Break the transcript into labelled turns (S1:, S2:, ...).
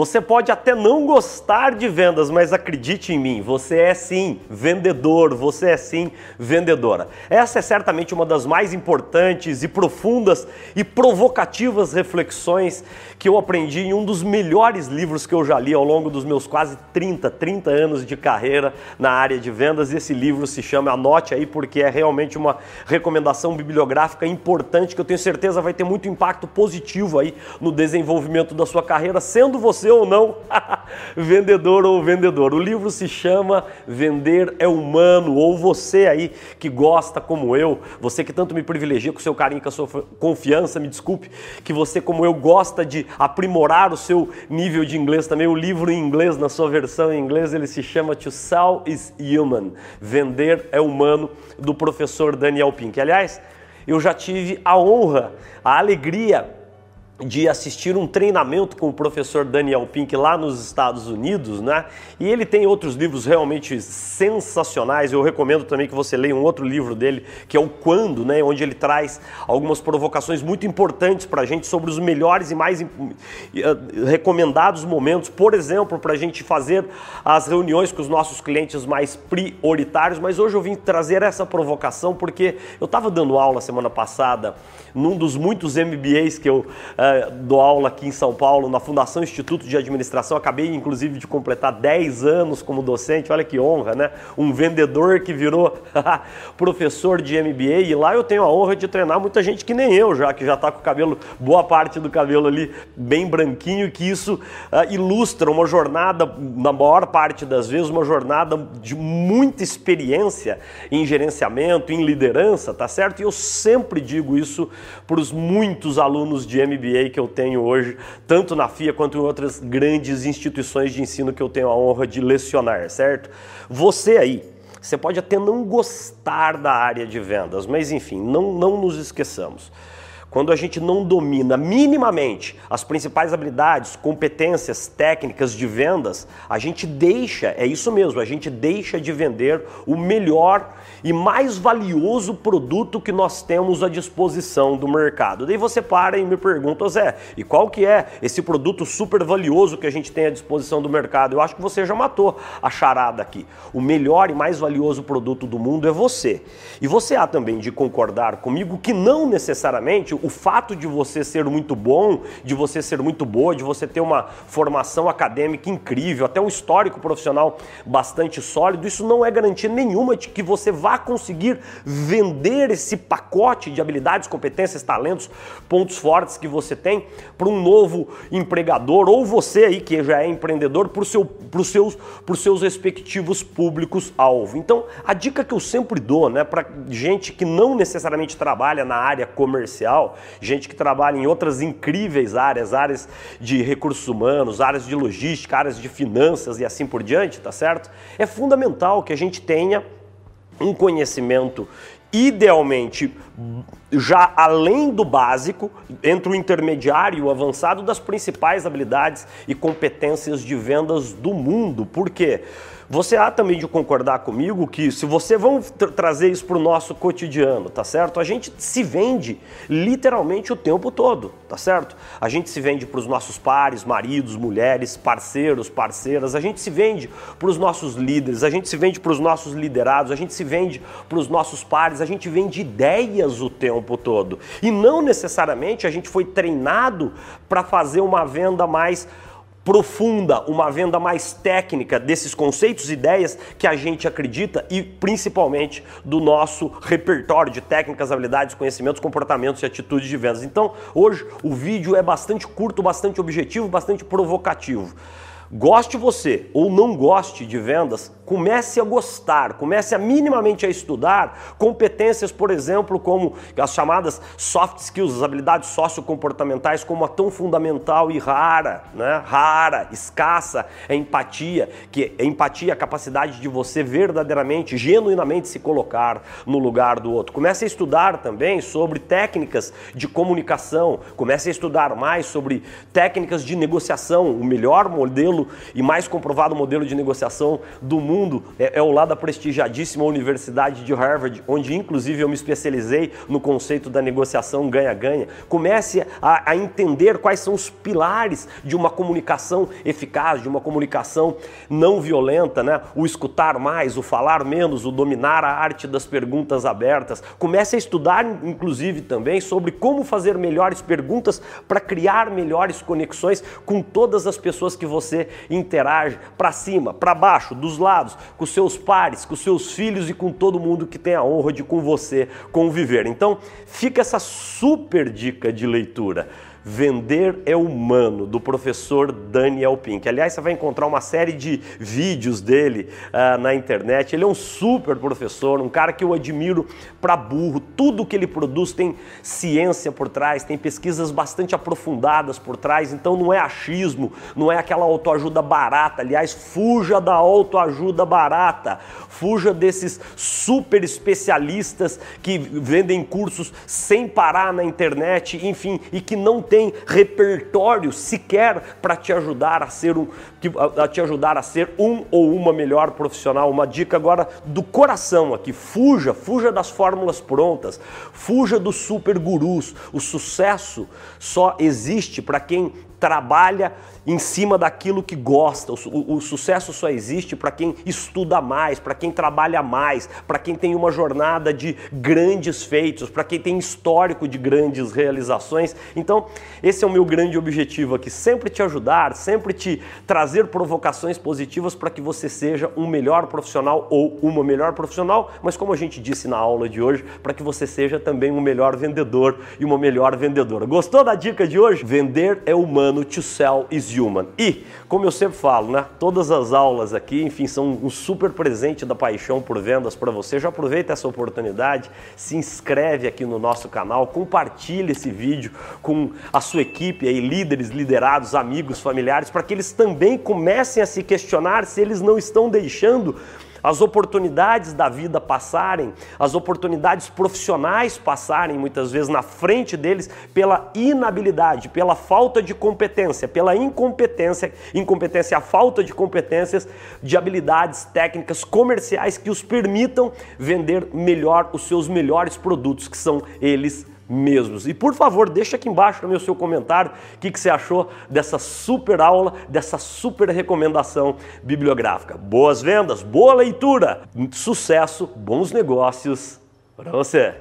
S1: Você pode até não gostar de vendas, mas acredite em mim, você é sim vendedor, você é sim vendedora. Essa é certamente uma das mais importantes e profundas e provocativas reflexões que eu aprendi em um dos melhores livros que eu já li ao longo dos meus quase 30, 30 anos de carreira na área de vendas. Esse livro se chama Anote aí porque é realmente uma recomendação bibliográfica importante que eu tenho certeza vai ter muito impacto positivo aí no desenvolvimento da sua carreira, sendo você ou não, vendedor ou vendedor. O livro se chama Vender é Humano, ou você aí que gosta como eu, você que tanto me privilegia com seu carinho, com a sua confiança, me desculpe, que você como eu gosta de aprimorar o seu nível de inglês também. O livro em inglês, na sua versão em inglês, ele se chama To Sell is Human, Vender é Humano, do professor Daniel Pink. Aliás, eu já tive a honra, a alegria de assistir um treinamento com o professor Daniel Pink lá nos Estados Unidos, né? E ele tem outros livros realmente sensacionais. Eu recomendo também que você leia um outro livro dele, que é o Quando, né? Onde ele traz algumas provocações muito importantes para a gente sobre os melhores e mais eh, recomendados momentos, por exemplo, para a gente fazer as reuniões com os nossos clientes mais prioritários. Mas hoje eu vim trazer essa provocação porque eu estava dando aula semana passada num dos muitos MBAs que eu uh, dou aula aqui em São Paulo, na Fundação Instituto de Administração. Acabei, inclusive, de completar 10 anos como docente. Olha que honra, né? Um vendedor que virou professor de MBA. E lá eu tenho a honra de treinar muita gente que nem eu, já que já está com o cabelo, boa parte do cabelo ali bem branquinho, que isso uh, ilustra uma jornada, na maior parte das vezes, uma jornada de muita experiência em gerenciamento, em liderança, tá certo? E eu sempre digo isso para os muitos alunos de MBA MBA que eu tenho hoje, tanto na FIA quanto em outras grandes instituições de ensino que eu tenho a honra de lecionar, certo? Você aí, você pode até não gostar da área de vendas, mas enfim, não, não nos esqueçamos. Quando a gente não domina minimamente as principais habilidades, competências técnicas de vendas, a gente deixa, é isso mesmo, a gente deixa de vender o melhor e mais valioso produto que nós temos à disposição do mercado. Daí você para e me pergunta, Zé, e qual que é esse produto super valioso que a gente tem à disposição do mercado? Eu acho que você já matou a charada aqui. O melhor e mais valioso produto do mundo é você. E você há também de concordar comigo que não necessariamente o fato de você ser muito bom, de você ser muito boa, de você ter uma formação acadêmica incrível, até um histórico profissional bastante sólido, isso não é garantia nenhuma de que você vá conseguir vender esse pacote de habilidades, competências, talentos, pontos fortes que você tem para um novo empregador ou você aí que já é empreendedor para seu, os seus, seus respectivos públicos-alvo. Então, a dica que eu sempre dou né, para gente que não necessariamente trabalha na área comercial, gente que trabalha em outras incríveis áreas, áreas de recursos humanos, áreas de logística, áreas de finanças e assim por diante, tá certo? É fundamental que a gente tenha um conhecimento idealmente já além do básico, entre o intermediário e o avançado das principais habilidades e competências de vendas do mundo. Por quê? Você há também de concordar comigo que se você vamos tra trazer isso para o nosso cotidiano, tá certo? A gente se vende literalmente o tempo todo, tá certo? A gente se vende para os nossos pares, maridos, mulheres, parceiros, parceiras, a gente se vende para os nossos líderes, a gente se vende para os nossos liderados, a gente se vende para os nossos pares, a gente vende ideias o tempo todo. E não necessariamente a gente foi treinado para fazer uma venda mais profunda, uma venda mais técnica desses conceitos e ideias que a gente acredita e principalmente do nosso repertório de técnicas, habilidades, conhecimentos, comportamentos e atitudes de vendas. Então, hoje o vídeo é bastante curto, bastante objetivo, bastante provocativo. Goste você ou não goste de vendas, comece a gostar, comece a minimamente a estudar competências, por exemplo, como as chamadas soft skills, as habilidades sociocomportamentais, como a tão fundamental e rara, né? rara, escassa, é empatia, que é empatia, a capacidade de você verdadeiramente, genuinamente se colocar no lugar do outro. Comece a estudar também sobre técnicas de comunicação, comece a estudar mais sobre técnicas de negociação, o melhor modelo modelo e mais comprovado modelo de negociação do mundo é, é o lá da prestigiadíssima Universidade de Harvard, onde inclusive eu me especializei no conceito da negociação ganha-ganha. Comece a, a entender quais são os pilares de uma comunicação eficaz, de uma comunicação não violenta, né? O escutar mais, o falar menos, o dominar a arte das perguntas abertas. Comece a estudar, inclusive, também sobre como fazer melhores perguntas para criar melhores conexões com todas as pessoas que você interage, para cima, para baixo, dos lados, com seus pares, com seus filhos e com todo mundo que tem a honra de com você conviver. Então, fica essa super dica de leitura. Vender é Humano, do professor Daniel Pink. Aliás, você vai encontrar uma série de vídeos dele uh, na internet. Ele é um super professor, um cara que eu admiro para burro. Tudo que ele produz tem ciência por trás, tem pesquisas bastante aprofundadas por trás. Então não é achismo, não é aquela autoajuda barata. Aliás, fuja da autoajuda barata. Fuja desses super especialistas que vendem cursos sem parar na internet, enfim, e que não tem repertório sequer para te ajudar a ser um a te ajudar a ser um ou uma melhor profissional. Uma dica agora do coração aqui, fuja, fuja das fórmulas prontas, fuja dos super gurus. O sucesso só existe para quem trabalha em cima daquilo que gosta. O, o sucesso só existe para quem estuda mais, para quem trabalha mais, para quem tem uma jornada de grandes feitos, para quem tem histórico de grandes realizações. Então, esse é o meu grande objetivo aqui, sempre te ajudar, sempre te trazer provocações positivas para que você seja um melhor profissional ou uma melhor profissional, mas como a gente disse na aula de hoje, para que você seja também um melhor vendedor e uma melhor vendedora. Gostou da dica de hoje? Vender é humano, to sell is human. E, como eu sempre falo, né? Todas as aulas aqui, enfim, são um super presente da paixão por vendas para você. Já aproveita essa oportunidade, se inscreve aqui no nosso canal, compartilhe esse vídeo com a sua equipe aí, líderes, liderados, amigos, familiares, para que eles também comecem a se questionar se eles não estão deixando as oportunidades da vida passarem, as oportunidades profissionais passarem muitas vezes na frente deles pela inabilidade, pela falta de competência, pela incompetência, incompetência, a falta de competências, de habilidades técnicas comerciais que os permitam vender melhor os seus melhores produtos, que são eles mesmos. E por favor, deixa aqui embaixo no seu comentário o que, que você achou dessa super aula, dessa super recomendação bibliográfica. Boas vendas, boa leitura, sucesso, bons negócios para você.